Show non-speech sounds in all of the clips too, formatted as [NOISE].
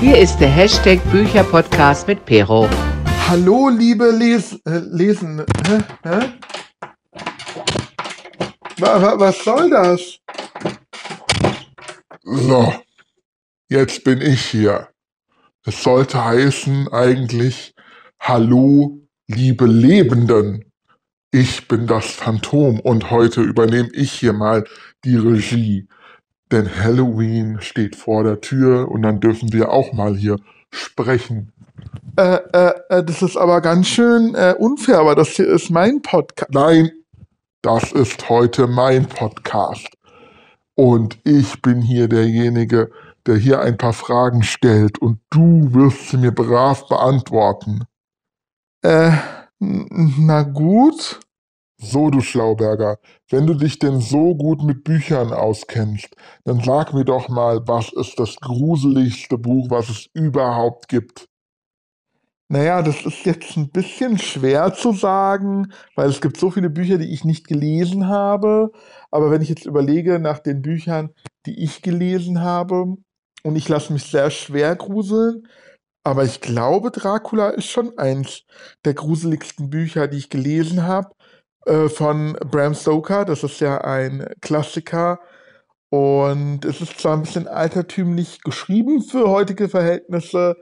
Hier ist der Hashtag Bücherpodcast mit Pero. Hallo, liebe Les äh, Lesen. Hä? Hä? Wa wa was soll das? So, jetzt bin ich hier. Es sollte heißen eigentlich Hallo, liebe Lebenden. Ich bin das Phantom und heute übernehme ich hier mal die Regie. Denn Halloween steht vor der Tür und dann dürfen wir auch mal hier sprechen. Äh, äh, äh, das ist aber ganz schön äh, unfair, aber das hier ist mein Podcast. Nein, das ist heute mein Podcast. Und ich bin hier derjenige, der hier ein paar Fragen stellt und du wirst sie mir brav beantworten. Äh, na gut. So, du Schlauberger, wenn du dich denn so gut mit Büchern auskennst, dann sag mir doch mal, was ist das gruseligste Buch, was es überhaupt gibt? Naja, das ist jetzt ein bisschen schwer zu sagen, weil es gibt so viele Bücher, die ich nicht gelesen habe. Aber wenn ich jetzt überlege nach den Büchern, die ich gelesen habe, und ich lasse mich sehr schwer gruseln, aber ich glaube, Dracula ist schon eins der gruseligsten Bücher, die ich gelesen habe. Äh, von Bram Stoker. Das ist ja ein Klassiker. Und es ist zwar ein bisschen altertümlich geschrieben für heutige Verhältnisse,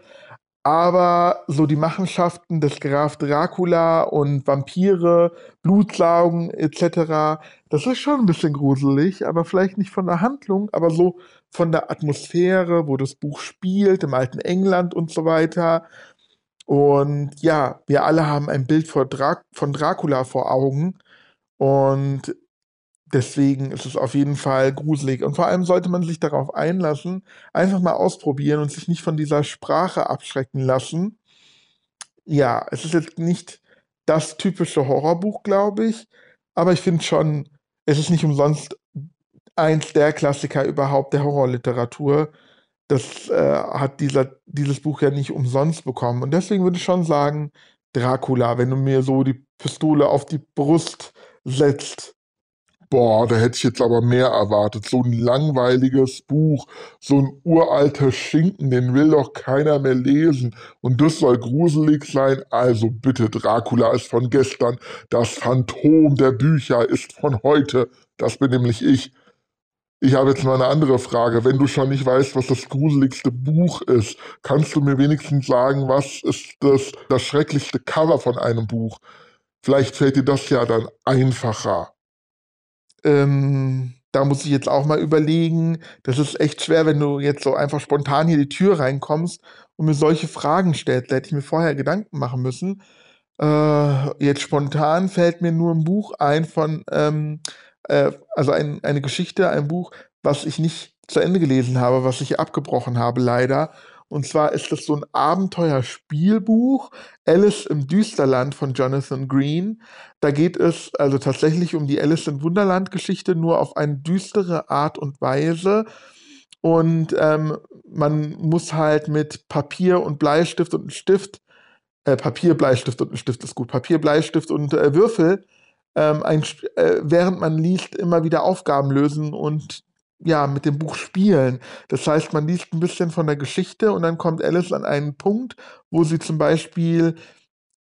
aber so die Machenschaften des Graf Dracula und Vampire, Blutsaugen etc., das ist schon ein bisschen gruselig, aber vielleicht nicht von der Handlung, aber so von der Atmosphäre, wo das Buch spielt, im alten England und so weiter. Und ja, wir alle haben ein Bild von, Dra von Dracula vor Augen. Und deswegen ist es auf jeden Fall gruselig. Und vor allem sollte man sich darauf einlassen, einfach mal ausprobieren und sich nicht von dieser Sprache abschrecken lassen. Ja, es ist jetzt nicht das typische Horrorbuch, glaube ich. Aber ich finde schon, es ist nicht umsonst eins der Klassiker überhaupt der Horrorliteratur das äh, hat dieser, dieses Buch ja nicht umsonst bekommen. Und deswegen würde ich schon sagen, Dracula, wenn du mir so die Pistole auf die Brust setzt. Boah, da hätte ich jetzt aber mehr erwartet. So ein langweiliges Buch, so ein uralter Schinken, den will doch keiner mehr lesen. Und das soll gruselig sein. Also bitte, Dracula ist von gestern. Das Phantom der Bücher ist von heute. Das bin nämlich ich. Ich habe jetzt mal eine andere Frage. Wenn du schon nicht weißt, was das gruseligste Buch ist, kannst du mir wenigstens sagen, was ist das, das schrecklichste Cover von einem Buch? Vielleicht fällt dir das ja dann einfacher. Ähm, da muss ich jetzt auch mal überlegen. Das ist echt schwer, wenn du jetzt so einfach spontan hier die Tür reinkommst und mir solche Fragen stellst. Da hätte ich mir vorher Gedanken machen müssen. Äh, jetzt spontan fällt mir nur ein Buch ein von ähm, äh, also ein, eine Geschichte, ein Buch, was ich nicht zu Ende gelesen habe, was ich abgebrochen habe, leider. Und zwar ist das so ein Abenteuerspielbuch, Alice im Düsterland von Jonathan Green. Da geht es also tatsächlich um die Alice im Wunderland-Geschichte, nur auf eine düstere Art und Weise. Und ähm, man muss halt mit Papier und Bleistift und Stift, äh, Papier, Bleistift und Stift ist gut, Papier, Bleistift und äh, Würfel ähm, ein, äh, während man liest, immer wieder Aufgaben lösen und ja, mit dem Buch spielen. Das heißt, man liest ein bisschen von der Geschichte und dann kommt Alice an einen Punkt, wo sie zum Beispiel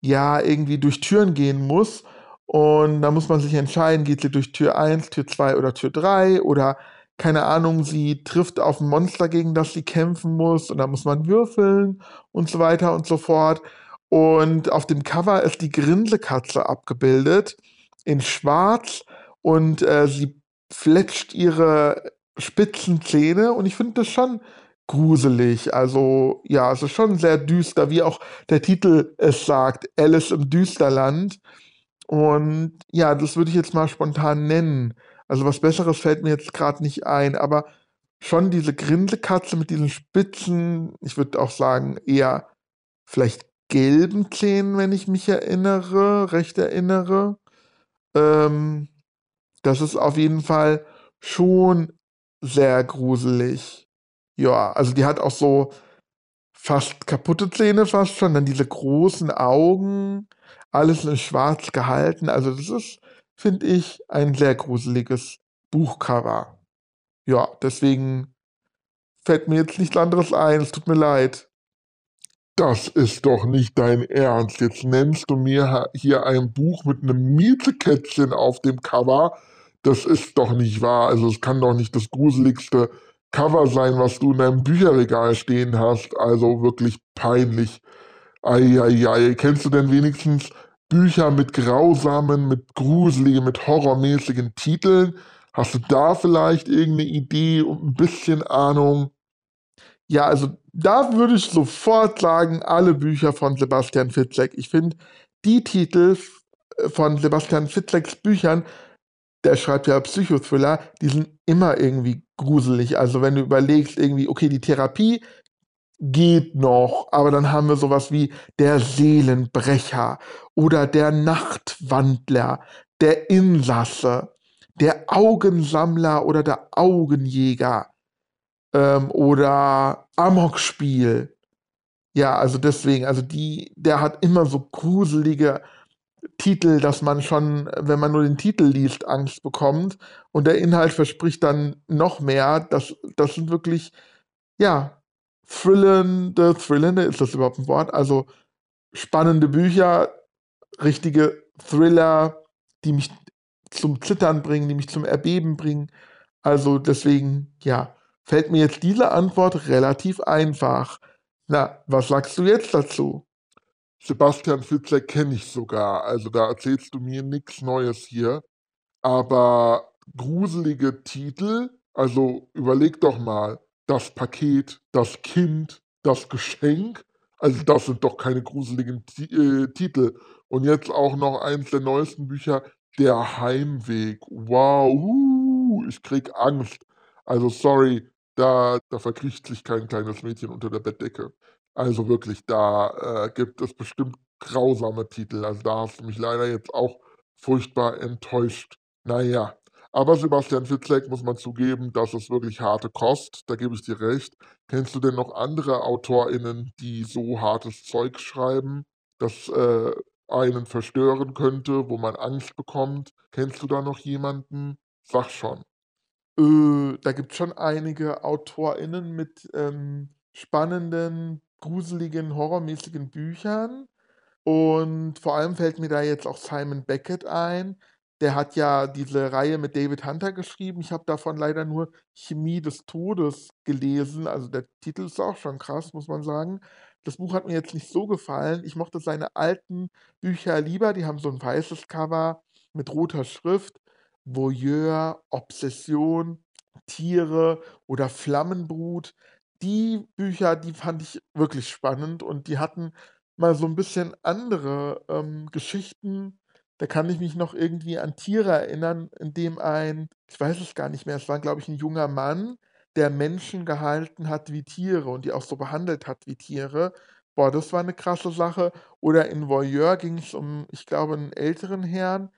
ja irgendwie durch Türen gehen muss. Und da muss man sich entscheiden, geht sie durch Tür 1, Tür 2 oder Tür 3 oder keine Ahnung, sie trifft auf ein Monster, gegen das sie kämpfen muss und da muss man würfeln und so weiter und so fort. Und auf dem Cover ist die Grinsekatze abgebildet in Schwarz und äh, sie fletscht ihre spitzen Zähne und ich finde das schon gruselig. Also ja, es ist schon sehr düster, wie auch der Titel es sagt, Alice im Düsterland. Und ja, das würde ich jetzt mal spontan nennen. Also was Besseres fällt mir jetzt gerade nicht ein, aber schon diese Grinsekatze mit diesen spitzen, ich würde auch sagen, eher vielleicht gelben Zähnen, wenn ich mich erinnere, recht erinnere. Ähm, das ist auf jeden Fall schon sehr gruselig. Ja, also die hat auch so fast kaputte Zähne fast schon, dann diese großen Augen, alles in schwarz gehalten. Also das ist, finde ich, ein sehr gruseliges Buchcover. Ja, deswegen fällt mir jetzt nichts anderes ein. Es tut mir leid. Das ist doch nicht dein Ernst. Jetzt nennst du mir hier ein Buch mit einem Mietekätzchen auf dem Cover. Das ist doch nicht wahr. Also es kann doch nicht das gruseligste Cover sein, was du in deinem Bücherregal stehen hast. Also wirklich peinlich. Eieiei. Kennst du denn wenigstens Bücher mit grausamen, mit gruseligen, mit horrormäßigen Titeln? Hast du da vielleicht irgendeine Idee und ein bisschen Ahnung? Ja, also da würde ich sofort sagen, alle Bücher von Sebastian Fitzek. Ich finde, die Titel von Sebastian Fitzeks Büchern, der schreibt ja Psychothriller, die sind immer irgendwie gruselig. Also wenn du überlegst, irgendwie, okay, die Therapie geht noch, aber dann haben wir sowas wie der Seelenbrecher oder der Nachtwandler, der Insasse, der Augensammler oder der Augenjäger ähm, oder Amokspiel. Ja, also deswegen, also die, der hat immer so gruselige Titel, dass man schon, wenn man nur den Titel liest, Angst bekommt. Und der Inhalt verspricht dann noch mehr. Das, das sind wirklich, ja, thrillende, thrillende, ist das überhaupt ein Wort? Also spannende Bücher, richtige Thriller, die mich zum Zittern bringen, die mich zum Erbeben bringen. Also deswegen, ja, fällt mir jetzt diese Antwort relativ einfach. Na, was sagst du jetzt dazu? Sebastian Fitzek kenne ich sogar, also da erzählst du mir nichts Neues hier. Aber gruselige Titel, also überleg doch mal, das Paket, das Kind, das Geschenk, also das sind doch keine gruseligen Ti äh, Titel. Und jetzt auch noch eins der neuesten Bücher, Der Heimweg. Wow, uh, ich krieg Angst. Also sorry, da, da verkriecht sich kein kleines Mädchen unter der Bettdecke. Also wirklich, da äh, gibt es bestimmt grausame Titel. Also da hast du mich leider jetzt auch furchtbar enttäuscht. Naja, aber Sebastian Fitzek muss man zugeben, das ist wirklich harte Kost, da gebe ich dir recht. Kennst du denn noch andere AutorInnen, die so hartes Zeug schreiben, das äh, einen verstören könnte, wo man Angst bekommt? Kennst du da noch jemanden? Sag schon. Äh, da gibt es schon einige AutorInnen mit ähm, spannenden, gruseligen, horrormäßigen Büchern. Und vor allem fällt mir da jetzt auch Simon Beckett ein. Der hat ja diese Reihe mit David Hunter geschrieben. Ich habe davon leider nur Chemie des Todes gelesen. Also der Titel ist auch schon krass, muss man sagen. Das Buch hat mir jetzt nicht so gefallen. Ich mochte seine alten Bücher lieber. Die haben so ein weißes Cover mit roter Schrift. Voyeur, Obsession, Tiere oder Flammenbrut. Die Bücher, die fand ich wirklich spannend und die hatten mal so ein bisschen andere, ähm, Geschichten. Da kann ich mich noch irgendwie an Tiere erinnern, in dem ein ich weiß es gar nicht mehr, es war, glaube ich, ein junger Mann, der Menschen gehalten hat wie Tiere und die auch so behandelt hat wie Tiere. Boah, das war eine krasse Sache. Oder in Voyeur ging es um, ich glaube, einen älteren Herrn,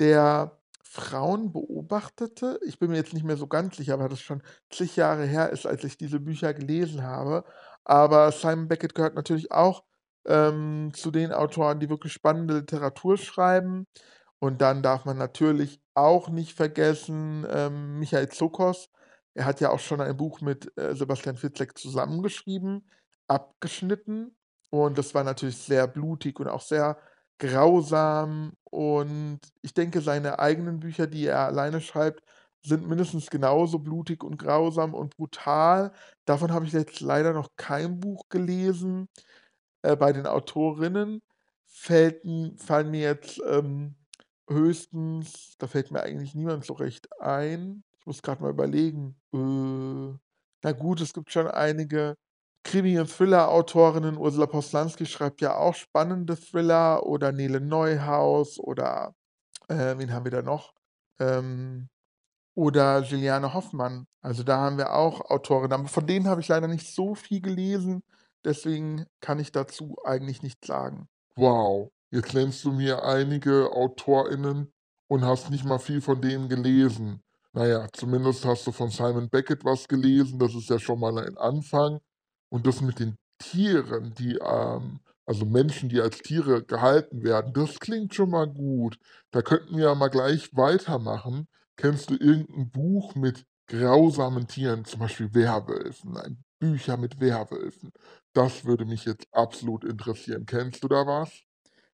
der Frauen beobachtete. Ich bin mir jetzt nicht mehr so ganz sicher, weil das schon zig Jahre her ist, als ich diese Bücher gelesen habe. Aber Simon Beckett gehört natürlich auch ähm, zu den Autoren, die wirklich spannende Literatur schreiben. Und dann darf man natürlich auch nicht vergessen, ähm, Michael Zokos. Er hat ja auch schon ein Buch mit äh, Sebastian Fitzek zusammengeschrieben, abgeschnitten. Und das war natürlich sehr blutig und auch sehr grausam. Und ich denke, seine eigenen Bücher, die er alleine schreibt, sind mindestens genauso blutig und grausam und brutal. Davon habe ich jetzt leider noch kein Buch gelesen. Äh, bei den Autorinnen fällt, fallen mir jetzt ähm, höchstens, da fällt mir eigentlich niemand so recht ein. Ich muss gerade mal überlegen. Äh, na gut, es gibt schon einige Krimi- und Thriller-Autorinnen. Ursula Poslanski schreibt ja auch spannende Thriller oder Nele Neuhaus oder äh, wen haben wir da noch? Ähm, oder Juliane Hoffmann. Also da haben wir auch Autorinnen. Aber von denen habe ich leider nicht so viel gelesen. Deswegen kann ich dazu eigentlich nichts sagen. Wow, jetzt nennst du mir einige AutorInnen und hast nicht mal viel von denen gelesen. Naja, zumindest hast du von Simon Beckett was gelesen, das ist ja schon mal ein Anfang. Und das mit den Tieren, die, ähm, also Menschen, die als Tiere gehalten werden, das klingt schon mal gut. Da könnten wir ja mal gleich weitermachen. Kennst du irgendein Buch mit grausamen Tieren, zum Beispiel Werwölfen, ein Bücher mit Werwölfen. Das würde mich jetzt absolut interessieren. Kennst du da was?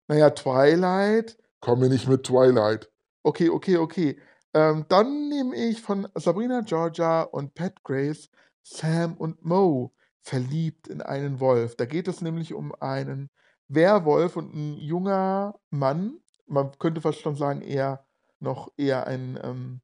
Naja, Twilight. Komm mir nicht mit Twilight. Okay, okay, okay. Ähm, dann nehme ich von Sabrina Georgia und Pat Grace Sam und Mo verliebt in einen Wolf. Da geht es nämlich um einen Werwolf und ein junger Mann. Man könnte fast schon sagen, eher noch eher ein ähm,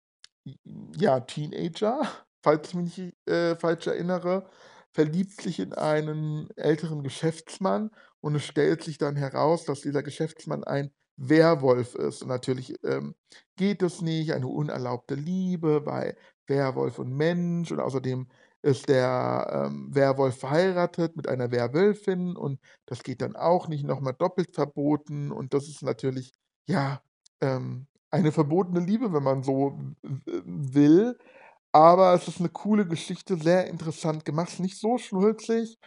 ja, Teenager, [LAUGHS] falls ich mich nicht äh, falsch erinnere, verliebt sich in einen älteren Geschäftsmann und es stellt sich dann heraus, dass dieser Geschäftsmann ein Werwolf ist. Und natürlich ähm, geht es nicht, eine unerlaubte Liebe, weil Werwolf und Mensch und außerdem ist der ähm, Werwolf verheiratet mit einer Werwölfin und das geht dann auch nicht, nochmal doppelt verboten und das ist natürlich, ja, ähm, eine verbotene Liebe, wenn man so will. Aber es ist eine coole Geschichte, sehr interessant gemacht, nicht so schnulzig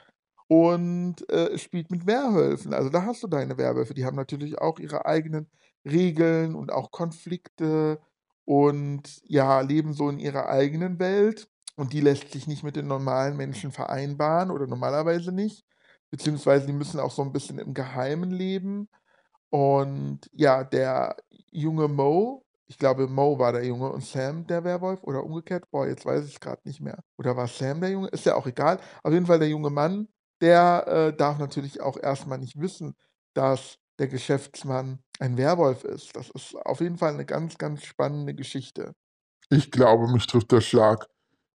und äh, spielt mit Werwölfen. Also da hast du deine Werwölfe, die haben natürlich auch ihre eigenen Regeln und auch Konflikte und ja, leben so in ihrer eigenen Welt und die lässt sich nicht mit den normalen Menschen vereinbaren oder normalerweise nicht, beziehungsweise die müssen auch so ein bisschen im Geheimen leben. Und ja, der junge Mo, ich glaube, Mo war der Junge und Sam der Werwolf oder umgekehrt. Boah, jetzt weiß ich es gerade nicht mehr. Oder war Sam der Junge? Ist ja auch egal. Auf jeden Fall der junge Mann, der äh, darf natürlich auch erstmal nicht wissen, dass der Geschäftsmann ein Werwolf ist. Das ist auf jeden Fall eine ganz, ganz spannende Geschichte. Ich glaube, mich trifft der Schlag.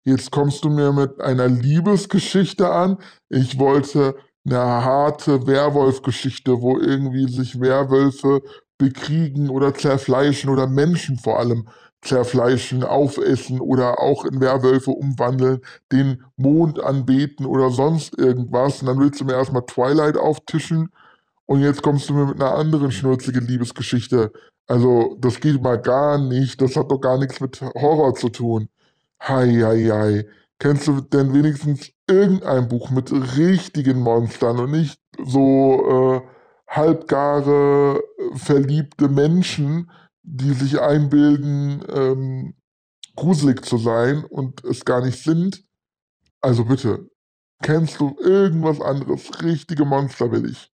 Jetzt kommst du mir mit einer Liebesgeschichte an. Ich wollte eine harte Werwolf-Geschichte, wo irgendwie sich Werwölfe bekriegen oder zerfleischen oder Menschen vor allem zerfleischen, aufessen oder auch in Werwölfe umwandeln, den Mond anbeten oder sonst irgendwas. Und dann willst du mir erstmal Twilight auftischen und jetzt kommst du mir mit einer anderen schnurzigen Liebesgeschichte. Also, das geht mal gar nicht. Das hat doch gar nichts mit Horror zu tun. Hei, hei, hei. Kennst du denn wenigstens irgendein Buch mit richtigen Monstern und nicht so äh, halbgare, verliebte Menschen, die sich einbilden, ähm, gruselig zu sein und es gar nicht sind. Also bitte, kennst du irgendwas anderes? Richtige Monster will ich.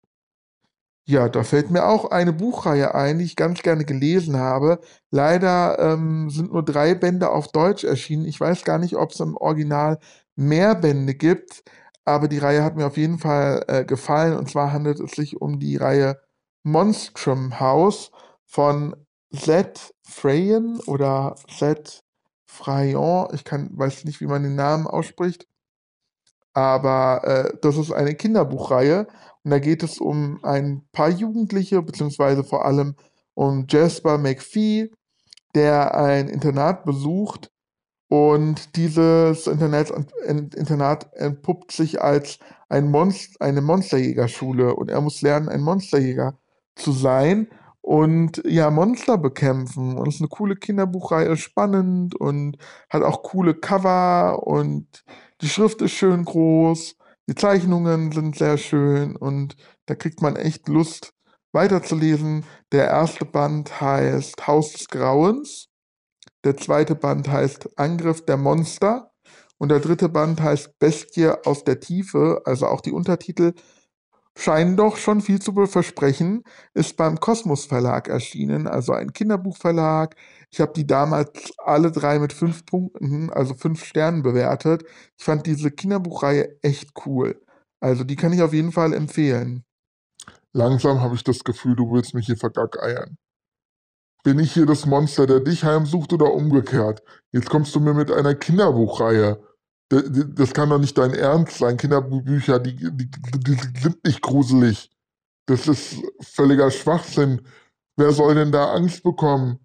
Ja, da fällt mir auch eine Buchreihe ein, die ich ganz gerne gelesen habe. Leider ähm, sind nur drei Bände auf Deutsch erschienen. Ich weiß gar nicht, ob es im Original mehr Bände gibt, aber die Reihe hat mir auf jeden Fall äh, gefallen. Und zwar handelt es sich um die Reihe Monstrum House von Z. Freyen oder Z. Frayon. Ich kann, weiß nicht, wie man den Namen ausspricht. Aber äh, das ist eine Kinderbuchreihe und da geht es um ein paar Jugendliche, beziehungsweise vor allem um Jasper McPhee, der ein Internat besucht. Und dieses Internat, Internat entpuppt sich als ein Monst, eine Monsterjägerschule. Und er muss lernen, ein Monsterjäger zu sein und ja, Monster bekämpfen. Und es ist eine coole Kinderbuchreihe, spannend und hat auch coole Cover und die Schrift ist schön groß. Die Zeichnungen sind sehr schön und da kriegt man echt Lust weiterzulesen. Der erste Band heißt Haus des Grauens. Der zweite Band heißt Angriff der Monster. Und der dritte Band heißt Bestie aus der Tiefe. Also auch die Untertitel scheinen doch schon viel zu versprechen. Ist beim Kosmos Verlag erschienen, also ein Kinderbuchverlag. Ich habe die damals alle drei mit fünf Punkten, also fünf Sternen bewertet. Ich fand diese Kinderbuchreihe echt cool. Also die kann ich auf jeden Fall empfehlen. Langsam habe ich das Gefühl, du willst mich hier vergackeiern. Bin ich hier das Monster, der dich heimsucht oder umgekehrt? Jetzt kommst du mir mit einer Kinderbuchreihe. Das kann doch nicht dein Ernst sein. Kinderbücher, die, die, die sind nicht gruselig. Das ist völliger Schwachsinn. Wer soll denn da Angst bekommen?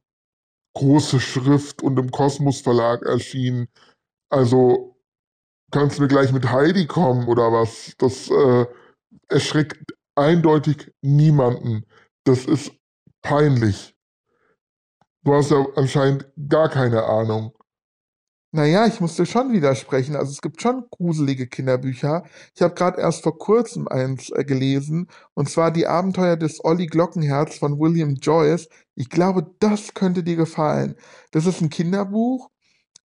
Große Schrift und im Kosmos Verlag erschienen. Also kannst du mir gleich mit Heidi kommen oder was? Das äh, erschreckt eindeutig niemanden. Das ist peinlich. Du hast ja anscheinend gar keine Ahnung. Naja, ich musste schon widersprechen. Also es gibt schon gruselige Kinderbücher. Ich habe gerade erst vor kurzem eins äh, gelesen, und zwar Die Abenteuer des Olli Glockenherz von William Joyce. Ich glaube, das könnte dir gefallen. Das ist ein Kinderbuch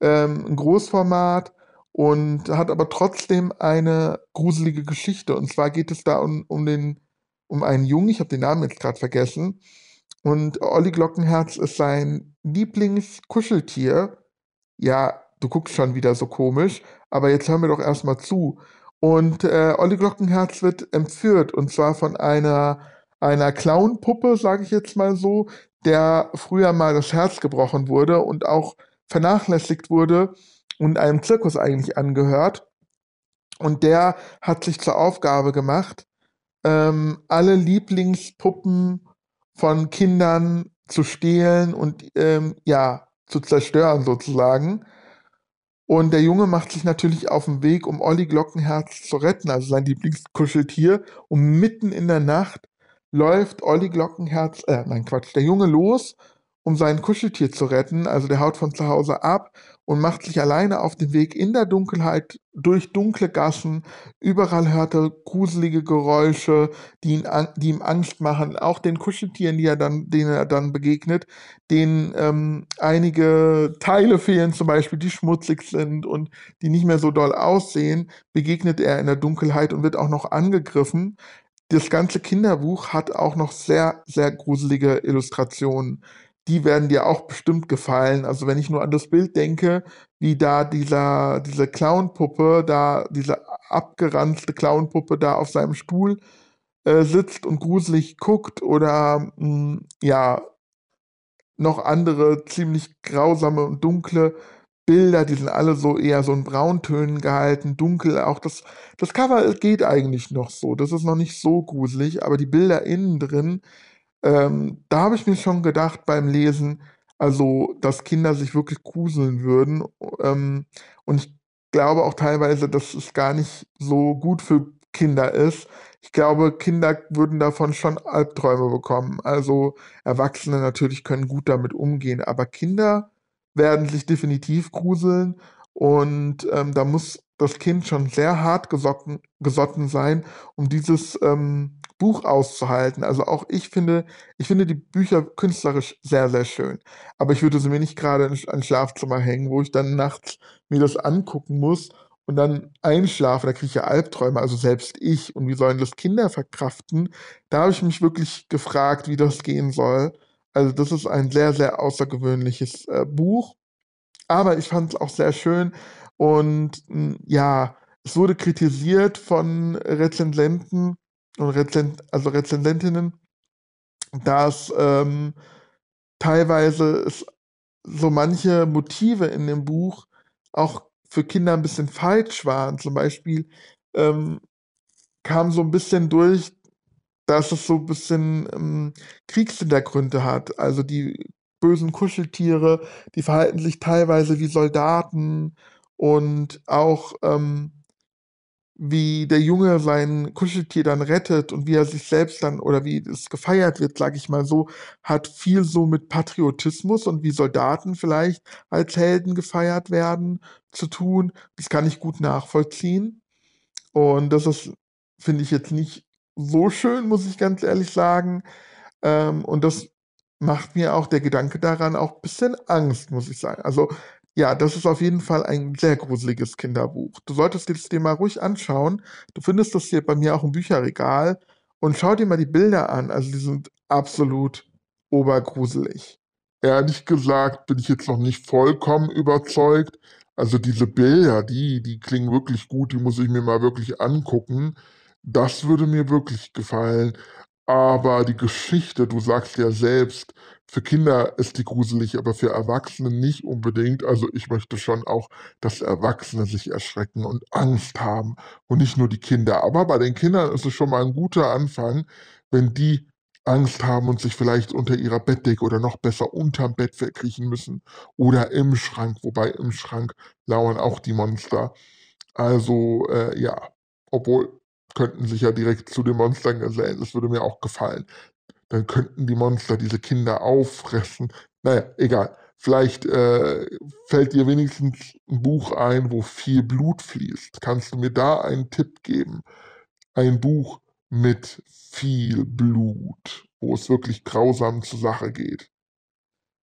ähm, ein Großformat und hat aber trotzdem eine gruselige Geschichte. Und zwar geht es da um, um, den, um einen Jungen, ich habe den Namen jetzt gerade vergessen, und Olli Glockenherz ist sein Lieblingskuscheltier. Ja, du guckst schon wieder so komisch, aber jetzt hören wir doch erstmal zu. Und äh, Olli Glockenherz wird entführt und zwar von einer, einer Clownpuppe, sage ich jetzt mal so, der früher mal das Herz gebrochen wurde und auch vernachlässigt wurde und einem Zirkus eigentlich angehört. Und der hat sich zur Aufgabe gemacht, ähm, alle Lieblingspuppen von Kindern zu stehlen und ähm, ja, zu zerstören sozusagen. Und der Junge macht sich natürlich auf den Weg, um Olli Glockenherz zu retten, also sein Lieblingskuscheltier. Und mitten in der Nacht läuft Olli Glockenherz, äh, nein Quatsch, der Junge los um sein Kuscheltier zu retten. Also der haut von zu Hause ab und macht sich alleine auf den Weg in der Dunkelheit durch dunkle Gassen. Überall hört er gruselige Geräusche, die, ihn, die ihm Angst machen. Auch den Kuscheltieren, die er dann, denen er dann begegnet, denen ähm, einige Teile fehlen, zum Beispiel, die schmutzig sind und die nicht mehr so doll aussehen, begegnet er in der Dunkelheit und wird auch noch angegriffen. Das ganze Kinderbuch hat auch noch sehr, sehr gruselige Illustrationen die werden dir auch bestimmt gefallen. Also wenn ich nur an das Bild denke, wie da dieser, diese Clownpuppe, da diese abgeranzte Clownpuppe da auf seinem Stuhl äh, sitzt und gruselig guckt oder mh, hm, ja, noch andere ziemlich grausame und dunkle Bilder, die sind alle so eher so in Brauntönen gehalten, dunkel. Auch das, das Cover geht eigentlich noch so. Das ist noch nicht so gruselig, aber die Bilder innen drin, ähm, da habe ich mir schon gedacht beim Lesen, also, dass Kinder sich wirklich gruseln würden. Ähm, und ich glaube auch teilweise, dass es gar nicht so gut für Kinder ist. Ich glaube, Kinder würden davon schon Albträume bekommen. Also Erwachsene natürlich können gut damit umgehen, aber Kinder werden sich definitiv gruseln und ähm, da muss das Kind schon sehr hart gesotten, gesotten sein, um dieses ähm, Buch auszuhalten. Also auch ich finde, ich finde die Bücher künstlerisch sehr, sehr schön. Aber ich würde sie mir nicht gerade in ein Schlafzimmer hängen, wo ich dann nachts mir das angucken muss und dann einschlafe. Da kriege ich ja Albträume, also selbst ich. Und wie sollen das Kinder verkraften? Da habe ich mich wirklich gefragt, wie das gehen soll. Also das ist ein sehr, sehr außergewöhnliches äh, Buch. Aber ich fand es auch sehr schön. Und hm, ja, es wurde kritisiert von Rezensenten, und Rezen also Rezensentinnen, dass ähm, teilweise es so manche Motive in dem Buch auch für Kinder ein bisschen falsch waren. Zum Beispiel ähm, kam so ein bisschen durch, dass es so ein bisschen ähm, Kriegshintergründe hat. Also die bösen Kuscheltiere, die verhalten sich teilweise wie Soldaten und auch ähm, wie der Junge sein Kuscheltier dann rettet und wie er sich selbst dann oder wie es gefeiert wird, sage ich mal so, hat viel so mit Patriotismus und wie Soldaten vielleicht als Helden gefeiert werden zu tun. Das kann ich gut nachvollziehen. Und das ist, finde ich jetzt nicht so schön, muss ich ganz ehrlich sagen. Ähm, und das macht mir auch der Gedanke daran auch ein bisschen Angst, muss ich sagen. Also ja, das ist auf jeden Fall ein sehr gruseliges Kinderbuch. Du solltest dir das mal ruhig anschauen. Du findest das hier bei mir auch im Bücherregal und schau dir mal die Bilder an. Also die sind absolut obergruselig. Ehrlich gesagt bin ich jetzt noch nicht vollkommen überzeugt. Also diese Bilder, die, die klingen wirklich gut, die muss ich mir mal wirklich angucken. Das würde mir wirklich gefallen. Aber die Geschichte, du sagst ja selbst, für Kinder ist die gruselig, aber für Erwachsene nicht unbedingt. Also ich möchte schon auch, dass Erwachsene sich erschrecken und Angst haben und nicht nur die Kinder. Aber bei den Kindern ist es schon mal ein guter Anfang, wenn die Angst haben und sich vielleicht unter ihrer Bettdecke oder noch besser unterm Bett verkriechen müssen oder im Schrank, wobei im Schrank lauern auch die Monster. Also äh, ja, obwohl könnten sich ja direkt zu den Monstern gesellen. Das würde mir auch gefallen. Dann könnten die Monster diese Kinder auffressen. Naja, egal. Vielleicht äh, fällt dir wenigstens ein Buch ein, wo viel Blut fließt. Kannst du mir da einen Tipp geben? Ein Buch mit viel Blut, wo es wirklich grausam zur Sache geht.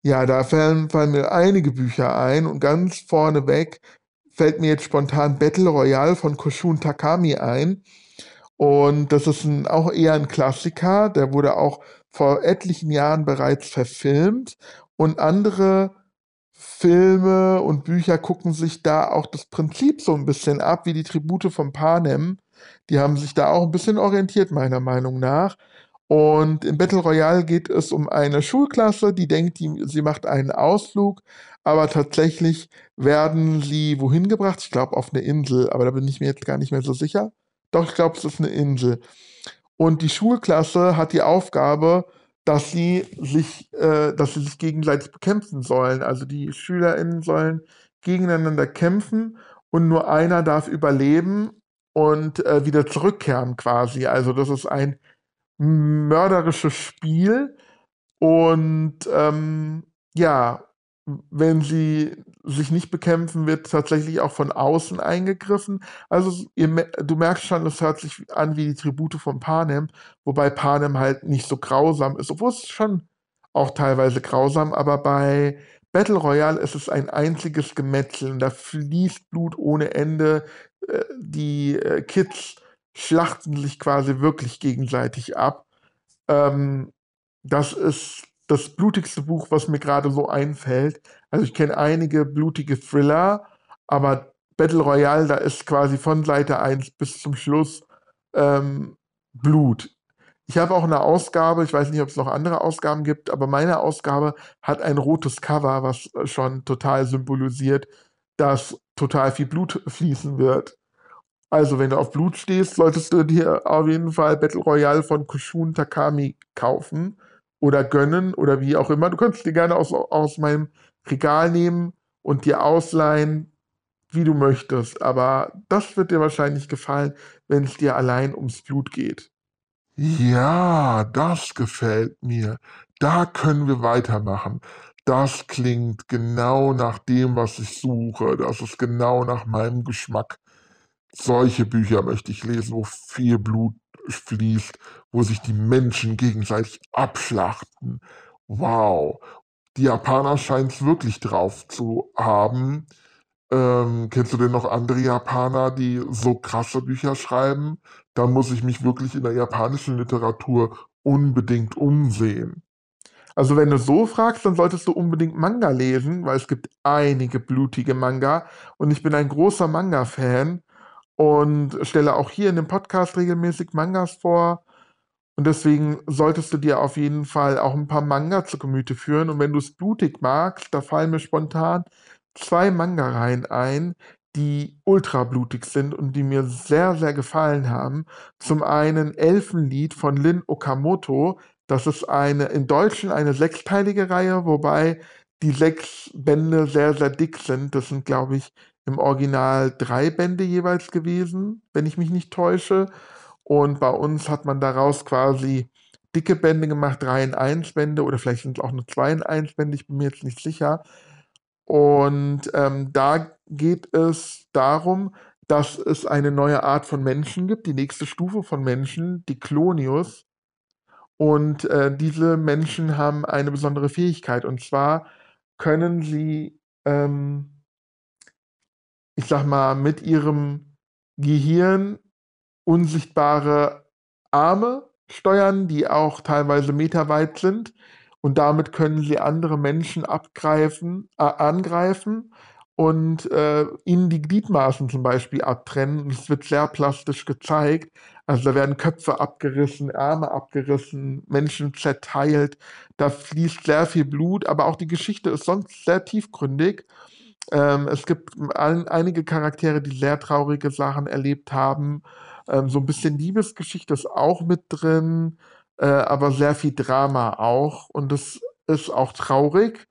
Ja, da fallen, fallen mir einige Bücher ein und ganz vorneweg fällt mir jetzt spontan Battle Royale von Koshun Takami ein. Und das ist ein, auch eher ein Klassiker, der wurde auch vor etlichen Jahren bereits verfilmt und andere Filme und Bücher gucken sich da auch das Prinzip so ein bisschen ab, wie die Tribute von Panem. Die haben sich da auch ein bisschen orientiert, meiner Meinung nach. Und in Battle Royale geht es um eine Schulklasse, die denkt, die, sie macht einen Ausflug, aber tatsächlich werden sie wohin gebracht? Ich glaube auf eine Insel, aber da bin ich mir jetzt gar nicht mehr so sicher. Doch, ich glaube, es ist eine Insel. Und die Schulklasse hat die Aufgabe, dass sie sich, äh, dass sie sich gegenseitig bekämpfen sollen. Also die SchülerInnen sollen gegeneinander kämpfen und nur einer darf überleben und äh, wieder zurückkehren quasi. Also das ist ein mörderisches Spiel und ähm, ja, wenn sie sich nicht bekämpfen, wird tatsächlich auch von außen eingegriffen. Also ihr, du merkst schon, es hört sich an wie die Tribute von Panem, wobei Panem halt nicht so grausam ist, obwohl es schon auch teilweise grausam, aber bei Battle Royale ist es ein einziges Gemetzel da fließt Blut ohne Ende. Äh, die äh, Kids schlachten sich quasi wirklich gegenseitig ab. Ähm, das ist das blutigste Buch, was mir gerade so einfällt. Also ich kenne einige blutige Thriller, aber Battle Royale, da ist quasi von Seite 1 bis zum Schluss ähm, Blut. Ich habe auch eine Ausgabe, ich weiß nicht, ob es noch andere Ausgaben gibt, aber meine Ausgabe hat ein rotes Cover, was schon total symbolisiert, dass total viel Blut fließen wird. Also, wenn du auf Blut stehst, solltest du dir auf jeden Fall Battle Royale von Kushun Takami kaufen oder gönnen oder wie auch immer. Du kannst dir gerne aus, aus meinem Regal nehmen und dir ausleihen, wie du möchtest. Aber das wird dir wahrscheinlich gefallen, wenn es dir allein ums Blut geht. Ja, das gefällt mir. Da können wir weitermachen. Das klingt genau nach dem, was ich suche. Das ist genau nach meinem Geschmack. Solche Bücher möchte ich lesen, wo viel Blut fließt, wo sich die Menschen gegenseitig abschlachten. Wow. Die Japaner scheinen es wirklich drauf zu haben. Ähm, kennst du denn noch andere Japaner, die so krasse Bücher schreiben? Da muss ich mich wirklich in der japanischen Literatur unbedingt umsehen. Also wenn du so fragst, dann solltest du unbedingt Manga lesen, weil es gibt einige blutige Manga und ich bin ein großer Manga-Fan und stelle auch hier in dem Podcast regelmäßig Mangas vor. Und deswegen solltest du dir auf jeden Fall auch ein paar Manga zu Gemüte führen. Und wenn du es blutig magst, da fallen mir spontan zwei Manga-Reihen ein, die ultra blutig sind und die mir sehr, sehr gefallen haben. Zum einen Elfenlied von Lin Okamoto. Das ist eine in Deutschen eine sechsteilige Reihe, wobei die sechs Bände sehr, sehr dick sind. Das sind, glaube ich, im Original drei Bände jeweils gewesen, wenn ich mich nicht täusche. Und bei uns hat man daraus quasi dicke Bände gemacht, 3 in 1 Bände oder vielleicht sind es auch nur 2 in 1 Bände, ich bin mir jetzt nicht sicher. Und ähm, da geht es darum, dass es eine neue Art von Menschen gibt, die nächste Stufe von Menschen, die Klonius. Und äh, diese Menschen haben eine besondere Fähigkeit. Und zwar können sie ähm, ich sag mal, mit ihrem Gehirn unsichtbare Arme steuern, die auch teilweise meterweit sind. Und damit können sie andere Menschen abgreifen, äh, angreifen und äh, ihnen die Gliedmaßen zum Beispiel abtrennen. Und es wird sehr plastisch gezeigt. Also da werden Köpfe abgerissen, Arme abgerissen, Menschen zerteilt. Da fließt sehr viel Blut, aber auch die Geschichte ist sonst sehr tiefgründig. Ähm, es gibt ein, einige Charaktere, die sehr traurige Sachen erlebt haben. Ähm, so ein bisschen Liebesgeschichte ist auch mit drin, äh, aber sehr viel Drama auch. Und das ist auch traurig,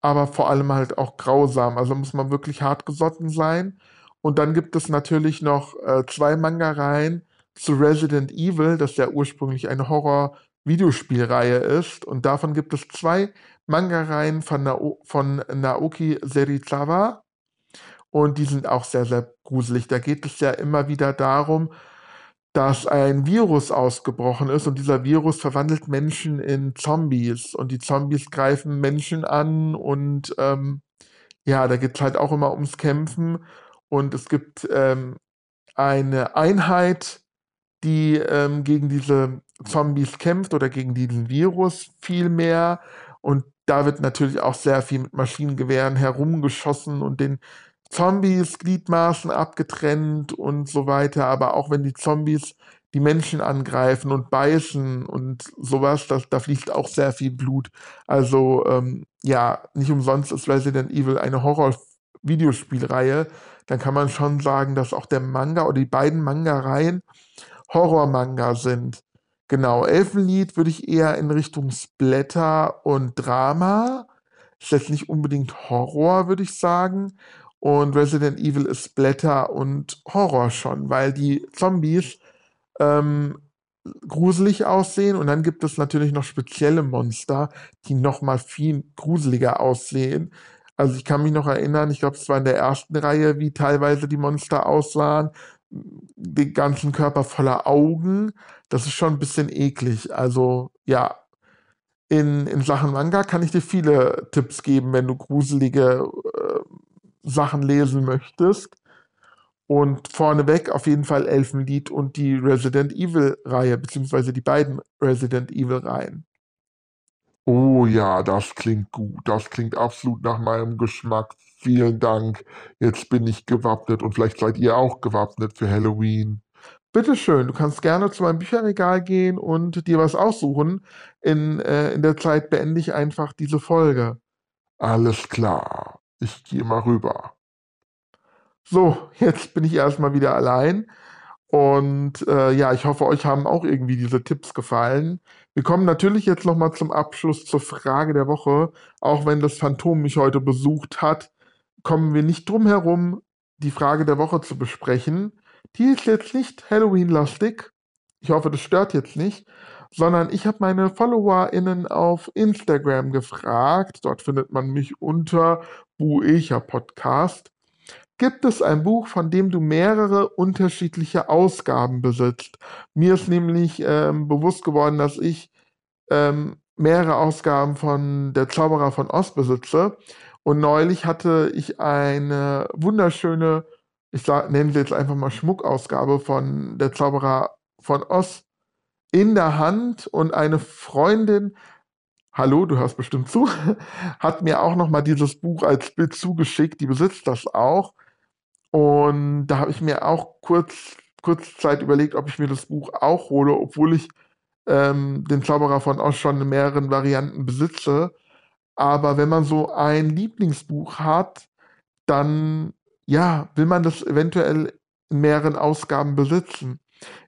aber vor allem halt auch grausam. Also muss man wirklich hartgesotten sein. Und dann gibt es natürlich noch äh, zwei Manga-Reihen zu Resident Evil, das ja ursprünglich eine Horror-Videospielreihe ist. Und davon gibt es zwei Manga-Reihen von, Nao von Naoki Serizawa. Und die sind auch sehr, sehr gruselig. Da geht es ja immer wieder darum, dass ein Virus ausgebrochen ist und dieser Virus verwandelt Menschen in Zombies und die Zombies greifen Menschen an und ähm, ja, da geht es halt auch immer ums Kämpfen und es gibt ähm, eine Einheit, die ähm, gegen diese Zombies kämpft oder gegen diesen Virus vielmehr und da wird natürlich auch sehr viel mit Maschinengewehren herumgeschossen und den Zombies Gliedmaßen abgetrennt und so weiter. Aber auch wenn die Zombies die Menschen angreifen und beißen und sowas, das, da fließt auch sehr viel Blut. Also ähm, ja, nicht umsonst ist Resident Evil eine Horror-Videospielreihe. Dann kann man schon sagen, dass auch der Manga oder die beiden Manga-Reihen Horror-Manga sind. Genau, Elfenlied würde ich eher in Richtung Splatter und Drama. Ist jetzt nicht unbedingt Horror, würde ich sagen. Und Resident Evil ist Splatter und Horror schon, weil die Zombies ähm, gruselig aussehen und dann gibt es natürlich noch spezielle Monster, die noch mal viel gruseliger aussehen. Also ich kann mich noch erinnern, ich glaube, es war in der ersten Reihe, wie teilweise die Monster aussahen, den ganzen Körper voller Augen. Das ist schon ein bisschen eklig. Also ja, in, in Sachen Manga kann ich dir viele Tipps geben, wenn du gruselige äh, Sachen lesen möchtest. Und vorneweg auf jeden Fall Elfenlied und die Resident Evil-Reihe, beziehungsweise die beiden Resident Evil-Reihen. Oh ja, das klingt gut. Das klingt absolut nach meinem Geschmack. Vielen Dank. Jetzt bin ich gewappnet und vielleicht seid ihr auch gewappnet für Halloween. Bitteschön, du kannst gerne zu meinem Bücherregal gehen und dir was aussuchen. In, äh, in der Zeit beende ich einfach diese Folge. Alles klar. Ich gehe mal rüber. So, jetzt bin ich erstmal wieder allein. Und äh, ja, ich hoffe, euch haben auch irgendwie diese Tipps gefallen. Wir kommen natürlich jetzt nochmal zum Abschluss zur Frage der Woche. Auch wenn das Phantom mich heute besucht hat, kommen wir nicht drum herum, die Frage der Woche zu besprechen. Die ist jetzt nicht Halloween-lastig. Ich hoffe, das stört jetzt nicht. Sondern ich habe meine FollowerInnen auf Instagram gefragt. Dort findet man mich unter Buecher Podcast gibt es ein Buch, von dem du mehrere unterschiedliche Ausgaben besitzt. Mir ist nämlich ähm, bewusst geworden, dass ich ähm, mehrere Ausgaben von Der Zauberer von Oz besitze. Und neulich hatte ich eine wunderschöne, ich nenne sie jetzt einfach mal Schmuckausgabe von Der Zauberer von Oz in der Hand und eine Freundin hallo, du hörst bestimmt zu, [LAUGHS] hat mir auch noch mal dieses Buch als Bild zugeschickt, die besitzt das auch. Und da habe ich mir auch kurz, kurz Zeit überlegt, ob ich mir das Buch auch hole, obwohl ich ähm, den Zauberer von Oz schon in mehreren Varianten besitze. Aber wenn man so ein Lieblingsbuch hat, dann ja, will man das eventuell in mehreren Ausgaben besitzen.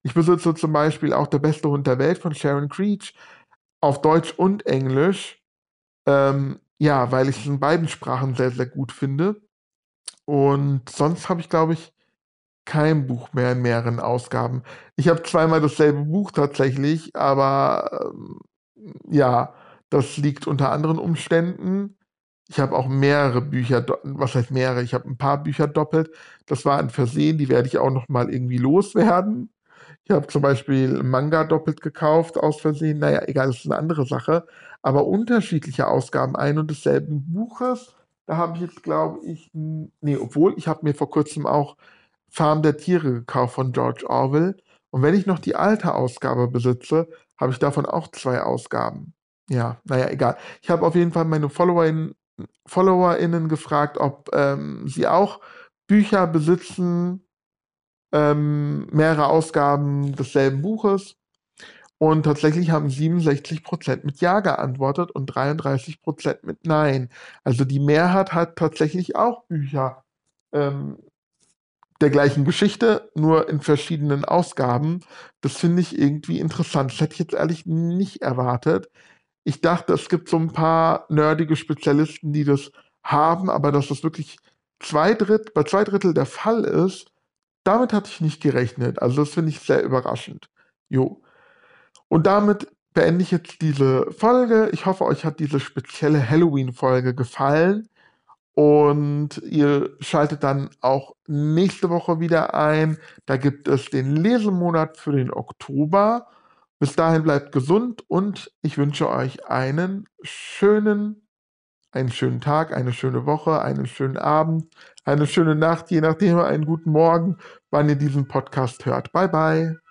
Ich besitze zum Beispiel auch Der beste Hund der Welt von Sharon Creech auf Deutsch und Englisch. Ähm, ja, weil ich es in beiden Sprachen sehr, sehr gut finde. Und sonst habe ich, glaube ich, kein Buch mehr in mehreren Ausgaben. Ich habe zweimal dasselbe Buch tatsächlich, aber ähm, ja, das liegt unter anderen Umständen. Ich habe auch mehrere Bücher, was heißt mehrere? Ich habe ein paar Bücher doppelt. Das war ein Versehen, die werde ich auch noch mal irgendwie loswerden. Ich habe zum Beispiel Manga doppelt gekauft aus Versehen. Naja, egal, das ist eine andere Sache. Aber unterschiedliche Ausgaben ein und desselben Buches da habe ich jetzt, glaube ich, nee, obwohl ich habe mir vor kurzem auch Farm der Tiere gekauft von George Orwell. Und wenn ich noch die alte Ausgabe besitze, habe ich davon auch zwei Ausgaben. Ja, naja, egal. Ich habe auf jeden Fall meine FollowerInnen, FollowerInnen gefragt, ob ähm, sie auch Bücher besitzen, ähm, mehrere Ausgaben desselben Buches. Und tatsächlich haben 67% mit Ja geantwortet und 33% mit Nein. Also die Mehrheit hat tatsächlich auch Bücher ähm, der gleichen Geschichte, nur in verschiedenen Ausgaben. Das finde ich irgendwie interessant. Das hätte ich jetzt ehrlich nicht erwartet. Ich dachte, es gibt so ein paar nerdige Spezialisten, die das haben, aber dass das wirklich zwei Dritt, bei zwei Drittel der Fall ist, damit hatte ich nicht gerechnet. Also das finde ich sehr überraschend. Jo. Und damit beende ich jetzt diese Folge. Ich hoffe, euch hat diese spezielle Halloween-Folge gefallen. Und ihr schaltet dann auch nächste Woche wieder ein. Da gibt es den Lesemonat für den Oktober. Bis dahin bleibt gesund und ich wünsche euch einen schönen, einen schönen Tag, eine schöne Woche, einen schönen Abend, eine schöne Nacht, je nachdem, einen guten Morgen, wann ihr diesen Podcast hört. Bye bye.